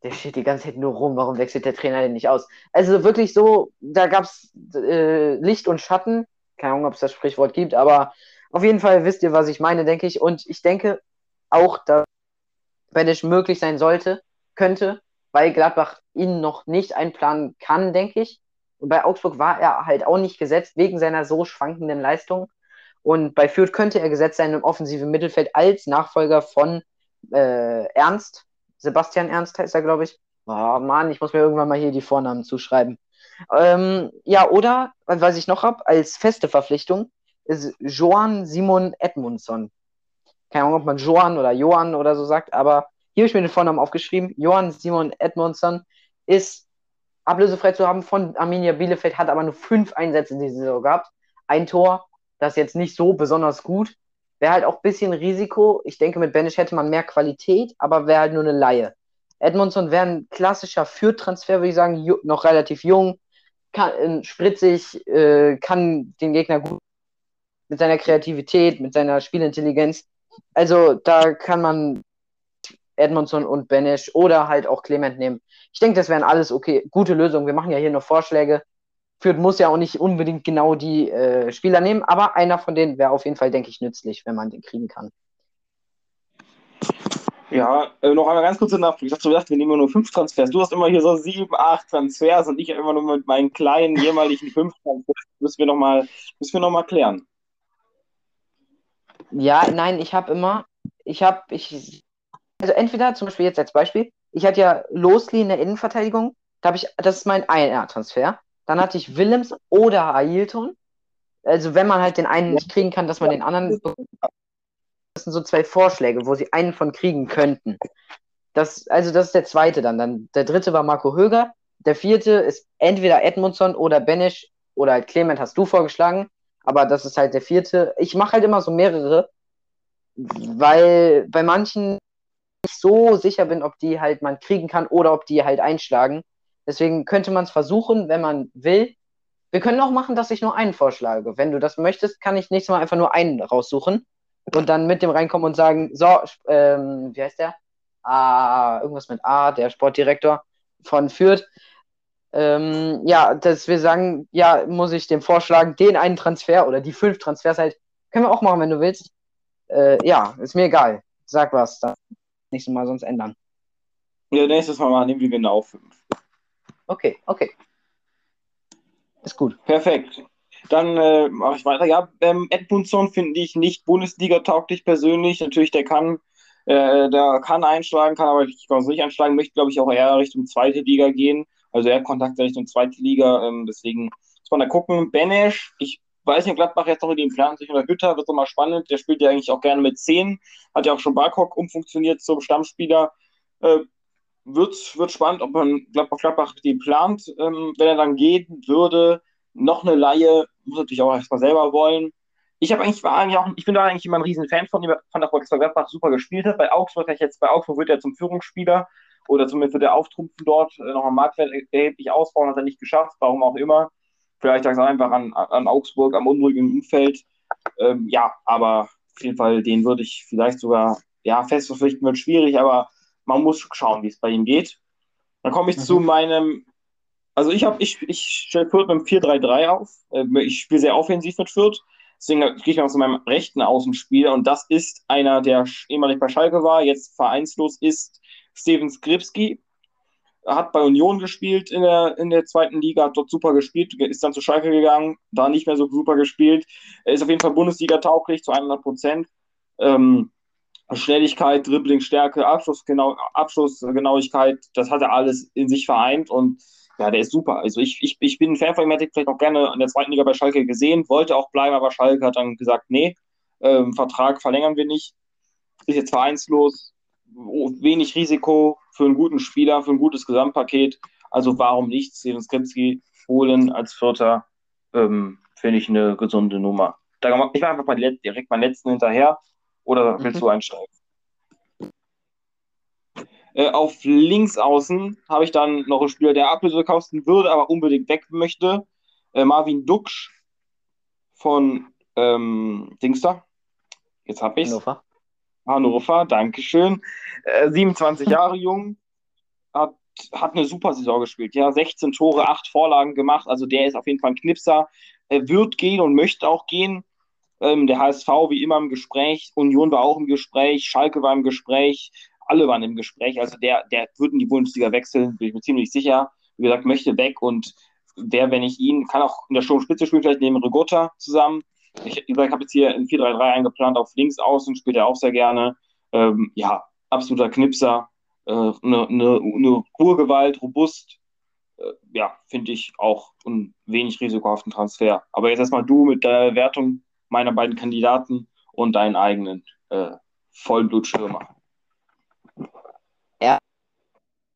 der steht die ganze Zeit nur rum, warum wechselt der Trainer denn nicht aus? Also wirklich so, da gab es äh, Licht und Schatten. Keine Ahnung, ob es das Sprichwort gibt, aber auf jeden Fall wisst ihr, was ich meine, denke ich. Und ich denke auch, dass wenn es möglich sein sollte, könnte, weil Gladbach ihn noch nicht einplanen kann, denke ich. Und bei Augsburg war er halt auch nicht gesetzt wegen seiner so schwankenden Leistung. Und bei Fürth könnte er gesetzt sein im offensiven Mittelfeld als Nachfolger von äh, Ernst. Sebastian Ernst heißt er, glaube ich. Oh Mann, ich muss mir irgendwann mal hier die Vornamen zuschreiben. Ähm, ja, oder, was ich noch habe, als feste Verpflichtung, ist Joan Simon Edmundsson. Keine Ahnung, ob man Joan oder Johan oder so sagt, aber hier habe ich mir den Vornamen aufgeschrieben. Johann Simon Edmundsson ist ablösefrei zu haben von Arminia Bielefeld, hat aber nur fünf Einsätze in dieser Saison gehabt. Ein Tor, das ist jetzt nicht so besonders gut. Wäre halt auch ein bisschen Risiko. Ich denke, mit Benisch hätte man mehr Qualität, aber wäre halt nur eine Laie. Edmondson wäre ein klassischer Fürtransfer, würde ich sagen, noch relativ jung, kann, äh, spritzig, äh, kann den Gegner gut mit seiner Kreativität, mit seiner Spielintelligenz. Also da kann man Edmondson und Benesch oder halt auch Clement nehmen. Ich denke, das wären alles okay, gute Lösungen. Wir machen ja hier noch Vorschläge. Fürth muss ja auch nicht unbedingt genau die äh, Spieler nehmen, aber einer von denen wäre auf jeden Fall, denke ich, nützlich, wenn man den kriegen kann. Ja, äh, noch einmal ganz kurze Nachfrage. Ich dachte, du wir nehmen nur fünf Transfers. Du hast immer hier so sieben, acht Transfers und ich immer nur mit meinen kleinen, jährlichen fünf Transfers. Müssen wir nochmal noch klären. Ja, nein, ich habe immer, ich habe, ich also entweder zum Beispiel jetzt als Beispiel, ich hatte ja Losli in der Innenverteidigung, da habe ich, das ist mein einer Transfer. Dann hatte ich Willems oder Ailton. Also wenn man halt den einen nicht kriegen kann, dass man den anderen. Das sind so zwei Vorschläge, wo sie einen von kriegen könnten. Das, also das ist der zweite dann. dann. Der dritte war Marco Höger. Der vierte ist entweder Edmundson oder Benisch oder halt Clement hast du vorgeschlagen. Aber das ist halt der vierte. Ich mache halt immer so mehrere, weil bei manchen nicht so sicher bin, ob die halt man kriegen kann oder ob die halt einschlagen. Deswegen könnte man es versuchen, wenn man will. Wir können auch machen, dass ich nur einen vorschlage. Wenn du das möchtest, kann ich nächstes Mal einfach nur einen raussuchen und dann mit dem reinkommen und sagen, so, ähm, wie heißt der? Ah, irgendwas mit A, der Sportdirektor von Fürth. Ähm, ja, dass wir sagen, ja, muss ich dem vorschlagen, den einen Transfer oder die fünf Transfers halt, können wir auch machen, wenn du willst. Äh, ja, ist mir egal. Sag was. Dann nächstes Mal sonst ändern. Ja, nächstes Mal nehmen wir genau fünf. Okay, okay. Ist gut. Perfekt. Dann äh, mache ich weiter. Ja, ähm, Edmundson finde ich nicht Bundesliga-tauglich persönlich. Natürlich, der kann, äh, der kann einschlagen, kann aber nicht, nicht einschlagen, möchte, glaube ich, auch eher Richtung zweite Liga gehen. Also er hat Kontakt Richtung zweite Liga. Ähm, deswegen muss man da gucken. Benesch, ich weiß nicht, Gladbach jetzt noch in den Plan sich unter Hütter, wird doch mal spannend. Der spielt ja eigentlich auch gerne mit 10. Hat ja auch schon Barkok umfunktioniert zum Stammspieler. Äh, wird, wird spannend, ob man Gladbach, Gladbach die plant. Ähm, wenn er dann gehen würde, noch eine Laie, muss natürlich auch erstmal selber wollen. Ich habe eigentlich, war eigentlich auch, ich bin da eigentlich immer ein riesen Fan von fand auch, dass Gladbach super gespielt hat. Bei Augsburg, jetzt bei Augsburg wird er zum Führungsspieler oder zumindest wird er auftrumpfen dort, äh, noch am Marktwert erheblich ausbauen, hat er nicht geschafft, warum auch immer. Vielleicht lag es einfach an, an Augsburg, am unruhigen Umfeld. Ähm, ja, aber auf jeden Fall, den würde ich vielleicht sogar, ja, fest verpflichten wird schwierig, aber man muss schauen, wie es bei ihm geht. Dann komme ich mhm. zu meinem, also ich habe, ich, ich stelle Fürth mit einem 4-3-3 auf. Äh, ich spiele sehr offensiv mit Fürth. Deswegen gehe ich mal zu meinem rechten Außenspieler und das ist einer, der ehemalig bei Schalke war, jetzt vereinslos ist, Steven Skripski hat bei Union gespielt in der, in der zweiten Liga, hat dort super gespielt, ist dann zu Schalke gegangen, da nicht mehr so super gespielt. Er ist auf jeden Fall Bundesliga tauglich zu 100 Prozent. Ähm, Schnelligkeit, Dribbling, Stärke, Abschlussgenau Abschlussgenauigkeit, das hat er alles in sich vereint und ja, der ist super. Also ich, ich, ich bin ein Fan von ihm, hätte ich vielleicht noch gerne in der zweiten Liga bei Schalke gesehen, wollte auch bleiben, aber Schalke hat dann gesagt, nee, ähm, Vertrag verlängern wir nicht, ist jetzt vereinslos, wenig Risiko für einen guten Spieler, für ein gutes Gesamtpaket. Also warum nicht Steven Skripski holen als Vierter? Ähm, Finde ich eine gesunde Nummer. Da, ich mache einfach mal direkt meinen letzten hinterher. Oder willst mhm. du einsteigen? Äh, auf links außen habe ich dann noch einen Spieler, der Ablöse kosten würde, aber unbedingt weg möchte. Äh, Marvin Duksch von ähm, Dingster. Jetzt habe ich es. Hannover, Dankeschön. Äh, 27 Jahre jung, hat, hat eine super Saison gespielt. Ja, 16 Tore, 8 Vorlagen gemacht. Also der ist auf jeden Fall ein Knipser. Er wird gehen und möchte auch gehen. Ähm, der HSV wie immer im Gespräch, Union war auch im Gespräch, Schalke war im Gespräch, alle waren im Gespräch. Also der, der wird in die Bundesliga wechseln, bin ich mir ziemlich sicher. Wie gesagt, möchte weg und wer, wenn ich ihn, kann auch in der Sturmspitze spielen, vielleicht neben Rigotta zusammen. Ich, ich habe jetzt hier ein 4-3-3 eingeplant auf links außen, spielt er auch sehr gerne. Ähm, ja, absoluter Knipser, eine äh, ne, ne, ne Urgewalt, robust. Äh, ja, finde ich auch einen wenig risikohaften Transfer. Aber jetzt erstmal du mit der Wertung meiner beiden Kandidaten und deinen eigenen äh, Vollblutschirmer. Ja,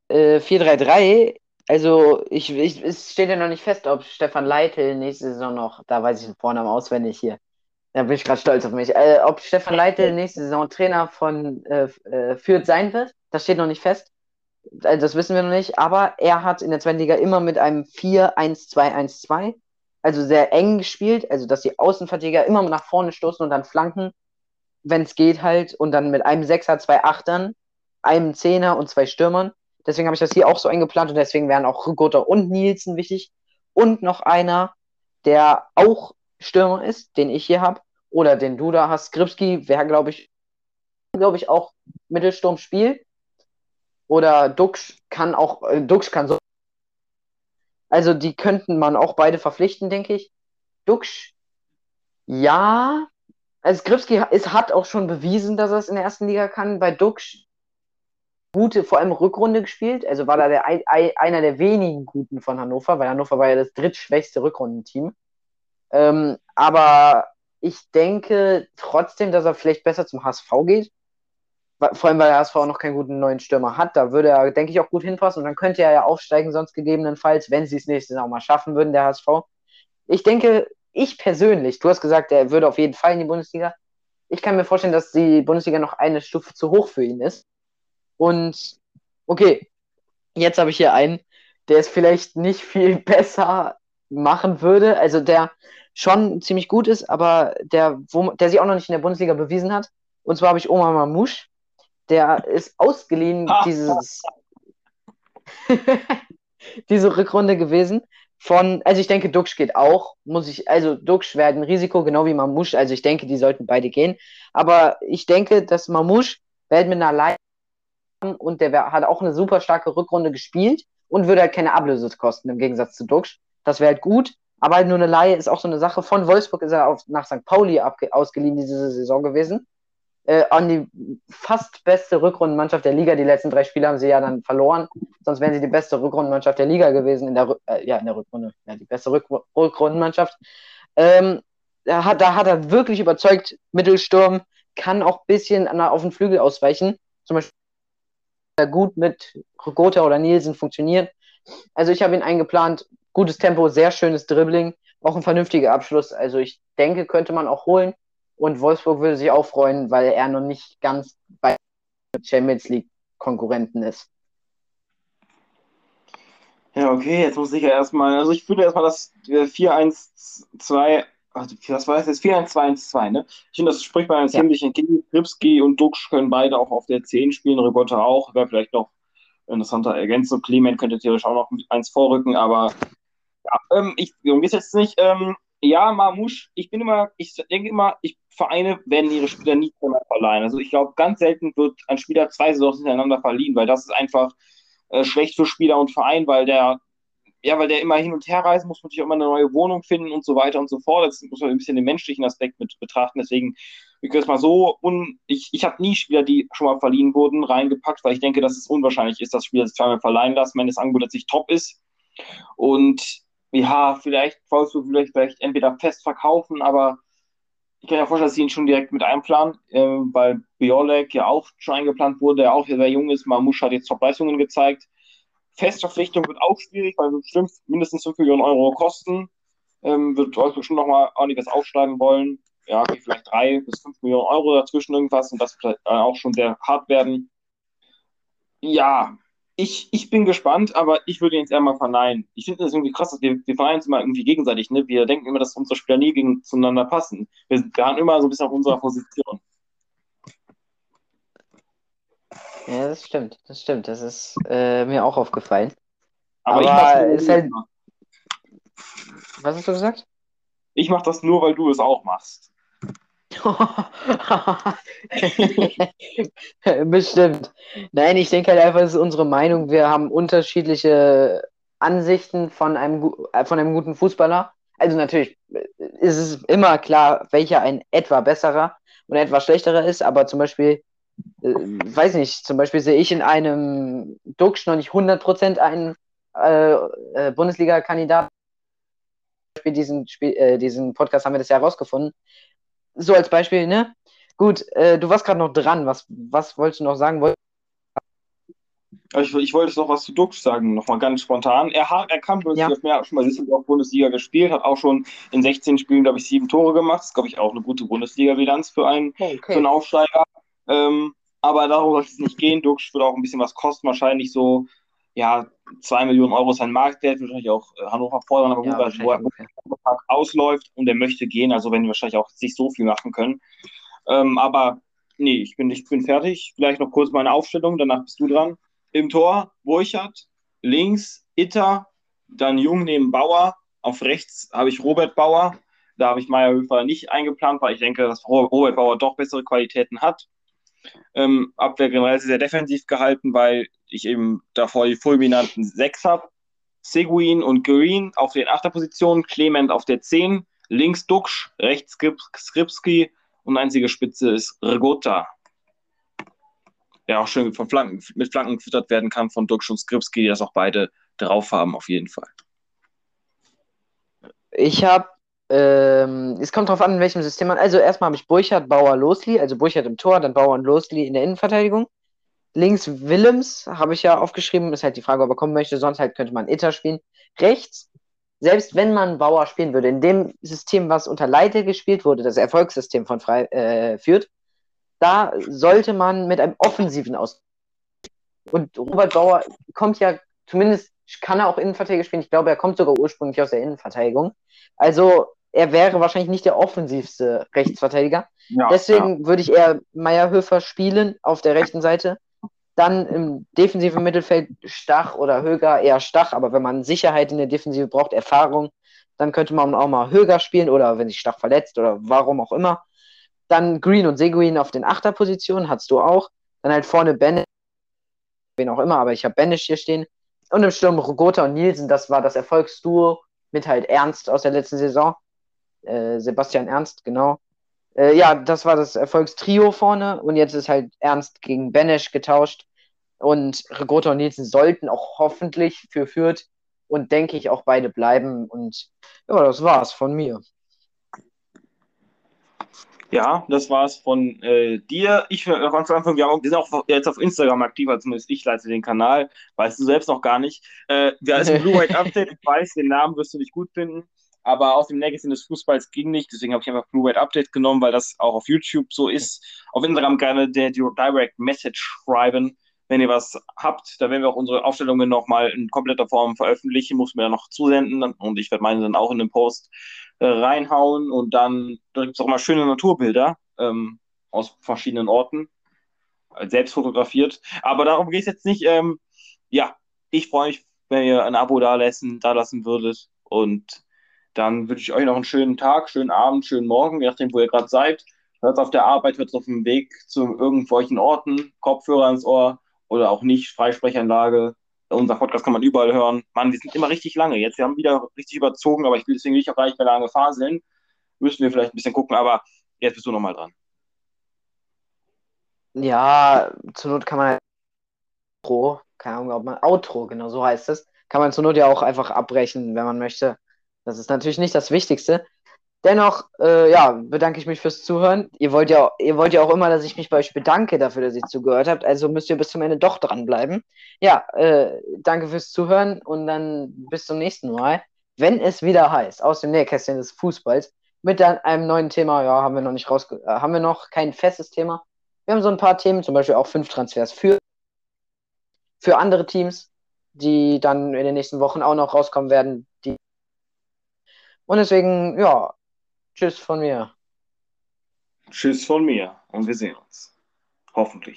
äh, 4-3-3 also, ich, ich, es steht ja noch nicht fest, ob Stefan Leitl nächste Saison noch, da weiß ich den Vornamen auswendig hier. Da bin ich gerade stolz auf mich. Äh, ob Stefan Leitl nächste Saison Trainer von äh, äh, Fürth sein wird, das steht noch nicht fest. Also, das wissen wir noch nicht. Aber er hat in der zweiten Liga immer mit einem 4-1-2-1-2, also sehr eng gespielt, also dass die Außenverteidiger immer nach vorne stoßen und dann flanken, wenn es geht halt, und dann mit einem Sechser, zwei Achtern, einem Zehner und zwei Stürmern. Deswegen habe ich das hier auch so eingeplant und deswegen wären auch Rigotta und Nielsen wichtig. Und noch einer, der auch Stürmer ist, den ich hier habe, oder den du da hast. Skripski wäre, glaube ich, glaube ich, auch Mittelsturm spielt. Oder Dux kann auch, äh, Dux kann so. Also die könnten man auch beide verpflichten, denke ich. Dux, ja. Also Skripski ist, hat auch schon bewiesen, dass er es in der ersten Liga kann. Bei Dux gute, vor allem Rückrunde gespielt. Also war da der, einer der wenigen guten von Hannover, weil Hannover war ja das drittschwächste Rückrundenteam. Ähm, aber ich denke trotzdem, dass er vielleicht besser zum HSV geht. Vor allem, weil der HSV noch keinen guten neuen Stürmer hat. Da würde er, denke ich, auch gut hinpassen. Und dann könnte er ja aufsteigen, sonst gegebenenfalls, wenn sie es nächstes Jahr auch mal schaffen würden, der HSV. Ich denke, ich persönlich, du hast gesagt, er würde auf jeden Fall in die Bundesliga. Ich kann mir vorstellen, dass die Bundesliga noch eine Stufe zu hoch für ihn ist. Und okay, jetzt habe ich hier einen, der es vielleicht nicht viel besser machen würde, also der schon ziemlich gut ist, aber der, wo, der sich auch noch nicht in der Bundesliga bewiesen hat. Und zwar habe ich Omar Mamouche, der ist ausgeliehen dieses diese Rückrunde gewesen von, also ich denke, Duxch geht auch, muss ich, also Duxch wäre ein Risiko, genau wie Mamouche, also ich denke, die sollten beide gehen, aber ich denke, dass Mamouche wird mit einer Leistung und der hat auch eine super starke Rückrunde gespielt und würde halt keine Ablöse kosten im Gegensatz zu Duxch. Das wäre halt gut, aber halt nur eine Laie ist auch so eine Sache. Von Wolfsburg ist er auf, nach St. Pauli ausgeliehen diese Saison gewesen. Äh, an die fast beste Rückrundenmannschaft der Liga. Die letzten drei Spiele haben sie ja dann verloren. Sonst wären sie die beste Rückrundenmannschaft der Liga gewesen in der, äh, ja, in der Rückrunde. Ja, die beste Rück Rückrundenmannschaft. Ähm, da, hat, da hat er wirklich überzeugt. Mittelsturm kann auch ein bisschen auf den Flügel ausweichen. Zum Beispiel gut mit Gotha oder Nielsen funktioniert. Also ich habe ihn eingeplant. Gutes Tempo, sehr schönes Dribbling, auch ein vernünftiger Abschluss. Also ich denke, könnte man auch holen. Und Wolfsburg würde sich auch freuen, weil er noch nicht ganz bei Champions League Konkurrenten ist. Ja, okay, jetzt muss ich ja erstmal, also ich würde erstmal das 4-1-2 also, was war das jetzt? 4-1-2-1-2, ne? Ich finde, das spricht ja. ziemlich entgegen. Kripski und Dux können beide auch auf der 10 spielen, Rigotta auch, wäre vielleicht noch interessanter Ergänzung. Clement könnte theoretisch auch noch eins vorrücken, aber ja, ähm, ich um geht's jetzt nicht. Ähm, ja, Marmouche, ich bin immer, ich denke immer, ich, Vereine werden ihre Spieler nie verleihen. Also ich glaube, ganz selten wird ein Spieler zwei Saisons hintereinander verliehen, weil das ist einfach äh, schlecht für Spieler und Verein, weil der ja, weil der immer hin und her reisen muss, natürlich auch immer eine neue Wohnung finden und so weiter und so fort. Das muss man ein bisschen den menschlichen Aspekt mit betrachten. Deswegen, ich es mal so, un, ich, ich habe nie Spieler, die schon mal verliehen wurden, reingepackt, weil ich denke, dass es unwahrscheinlich ist, dass Spieler sich zweimal verleihen lassen, wenn das Angebot letztlich top ist. Und ja, vielleicht Wolfsburg vielleicht, vielleicht entweder fest verkaufen, aber ich kann mir vorstellen, dass sie ihn schon direkt mit einplanen, äh, weil Biolek ja auch schon eingeplant wurde, der auch sehr jung ist. Mamusch hat jetzt Top-Leistungen gezeigt. Festverpflichtung wird auch schwierig, weil wir bestimmt mindestens 5 Millionen Euro kosten. Ähm, wird Wolfsburg schon nochmal einiges aufschlagen wollen. Ja, vielleicht 3 bis 5 Millionen Euro dazwischen irgendwas und das wird auch schon sehr hart werden. Ja, ich, ich bin gespannt, aber ich würde jetzt eher mal verneinen. Ich finde das irgendwie krass, dass wir, wir verneinen uns immer irgendwie gegenseitig. Ne? Wir denken immer, dass unsere Spieler nie gegen, zueinander passen. Wir, haben immer so ein bisschen auf unserer Position. Ja, das stimmt, das stimmt. Das ist äh, mir auch aufgefallen. Aber, Aber ich ist halt. Was hast du gesagt? Ich mache das nur, weil du es auch machst. Bestimmt. Nein, ich denke halt einfach, es ist unsere Meinung. Wir haben unterschiedliche Ansichten von einem, äh, von einem guten Fußballer. Also natürlich ist es immer klar, welcher ein etwa besserer und etwa schlechterer ist, aber zum Beispiel, äh, weiß nicht, zum Beispiel sehe ich in einem Duxch noch nicht 100% einen äh, äh, Bundesliga-Kandidat. Diesen, Spiel, äh, diesen Podcast haben wir das ja herausgefunden. So als Beispiel, ne? Gut, äh, du warst gerade noch dran. Was, was wolltest du noch sagen? Ich, ich wollte noch was zu Dux sagen, nochmal ganz spontan. Er, er kam Bundesliga, ja. mehr schon mal Düsseldorf Bundesliga gespielt, hat auch schon in 16 Spielen, glaube ich, sieben Tore gemacht. Das ist, glaube ich, auch eine gute Bundesliga-Bilanz für einen, okay. für einen Aufsteiger. Ähm, aber darum soll es nicht gehen. Dux wird auch ein bisschen was kosten, wahrscheinlich so, ja, zwei Millionen Euro sein Marktwert, wahrscheinlich auch äh, Hannover fordern, aber ja, wo, er, wo er ausläuft und er möchte gehen, also wenn die wahrscheinlich auch nicht so viel machen können. Ähm, aber nee, ich bin, ich bin fertig. Vielleicht noch kurz meine Aufstellung, danach bist du dran. Im Tor Burchardt, links Itter, dann Jung neben Bauer. Auf rechts habe ich Robert Bauer. Da habe ich Meyerhöfer nicht eingeplant, weil ich denke, dass Robert Bauer doch bessere Qualitäten hat. Ähm, Abwehr generell sehr defensiv gehalten, weil ich eben davor die fulminanten sechs habe. Seguin und Green auf den Achterpositionen, Clement auf der 10, links Duxch, rechts Skripski und einzige Spitze ist Regota der auch schön von Flanken, mit Flanken gefüttert werden kann von Duxch und Skripski, die das auch beide drauf haben, auf jeden Fall. Ich habe, ähm, es kommt darauf an, in welchem System man, also erstmal habe ich Burchard, Bauer, Losli, also Burchard im Tor, dann Bauer und Losli in der Innenverteidigung. Links Willems habe ich ja aufgeschrieben, ist halt die Frage, ob er kommen möchte, sonst halt könnte man Itter spielen. Rechts, selbst wenn man Bauer spielen würde, in dem System, was unter Leite gespielt wurde, das Erfolgssystem von Frei, äh, führt, da sollte man mit einem offensiven aus. Und Robert Bauer kommt ja, zumindest kann er auch Innenverteidiger spielen. Ich glaube, er kommt sogar ursprünglich aus der Innenverteidigung. Also er wäre wahrscheinlich nicht der offensivste Rechtsverteidiger. Ja, Deswegen ja. würde ich eher Meierhöfer spielen auf der rechten Seite. Dann im defensiven Mittelfeld Stach oder Höger, eher Stach, aber wenn man Sicherheit in der Defensive braucht, Erfahrung, dann könnte man auch mal Höger spielen oder wenn sich Stach verletzt oder warum auch immer. Dann Green und Seguin auf den Achterpositionen, hattest du auch. Dann halt vorne Benisch, wen auch immer, aber ich habe Benisch hier stehen. Und im Sturm Rogota und Nielsen, das war das Erfolgsduo mit halt Ernst aus der letzten Saison. Äh, Sebastian Ernst, genau. Äh, ja, das war das Erfolgstrio vorne und jetzt ist halt Ernst gegen Benesch getauscht. Und Regota und Nielsen sollten auch hoffentlich für Fürth und denke ich auch beide bleiben. Und ja, das war's von mir. Ja, das war's von äh, dir. Ich ganz Anfang, wir, sind auch jetzt auf Instagram aktiv, also zumindest ich leite den Kanal, weißt du selbst noch gar nicht. Äh, wir als Blue White Update, ich weiß, den Namen wirst du nicht gut finden, aber aus dem Nächsten des Fußballs ging nicht, deswegen habe ich einfach Blue White Update genommen, weil das auch auf YouTube so ist. Auf Instagram gerne der Direct Message schreiben, wenn ihr was habt. Da werden wir auch unsere Aufstellungen nochmal in kompletter Form veröffentlichen, muss mir dann noch zusenden und ich werde meine dann auch in den Post äh, reinhauen und dann da gibt es auch mal schöne Naturbilder ähm, aus verschiedenen Orten, äh, selbst fotografiert. Aber darum geht es jetzt nicht. Ähm, ja, ich freue mich, wenn ihr ein Abo da da lassen würdet und dann wünsche ich euch noch einen schönen Tag, schönen Abend, schönen Morgen, je nachdem, wo ihr gerade seid. Hört auf der Arbeit, hört auf dem Weg zu irgendwelchen Orten, Kopfhörer ins Ohr oder auch nicht, Freisprechanlage. Unser Podcast kann man überall hören. Mann, wir sind immer richtig lange. Jetzt, wir haben wieder richtig überzogen, aber ich will deswegen nicht auch gar nicht mehr lange faseln. Müssen wir vielleicht ein bisschen gucken, aber jetzt bist du nochmal dran. Ja, zur Not kann man Outro, keine Ahnung, ob man Outro, genau so heißt es, kann man zur Not ja auch einfach abbrechen, wenn man möchte. Das ist natürlich nicht das Wichtigste. Dennoch, äh, ja, bedanke ich mich fürs Zuhören. Ihr wollt ja, ihr wollt ja auch immer, dass ich mich bei euch bedanke dafür, dass ihr zugehört habt. Also müsst ihr bis zum Ende doch dranbleiben. Ja, äh, danke fürs Zuhören und dann bis zum nächsten Mal, wenn es wieder heißt, aus dem Nähkästchen des Fußballs, mit einem neuen Thema. Ja, haben wir noch nicht rausge, äh, haben wir noch kein festes Thema. Wir haben so ein paar Themen, zum Beispiel auch fünf Transfers für, für andere Teams, die dann in den nächsten Wochen auch noch rauskommen werden. Die und deswegen, ja, Tschüss von mir. Tschüss von mir und wir sehen uns. Hoffentlich.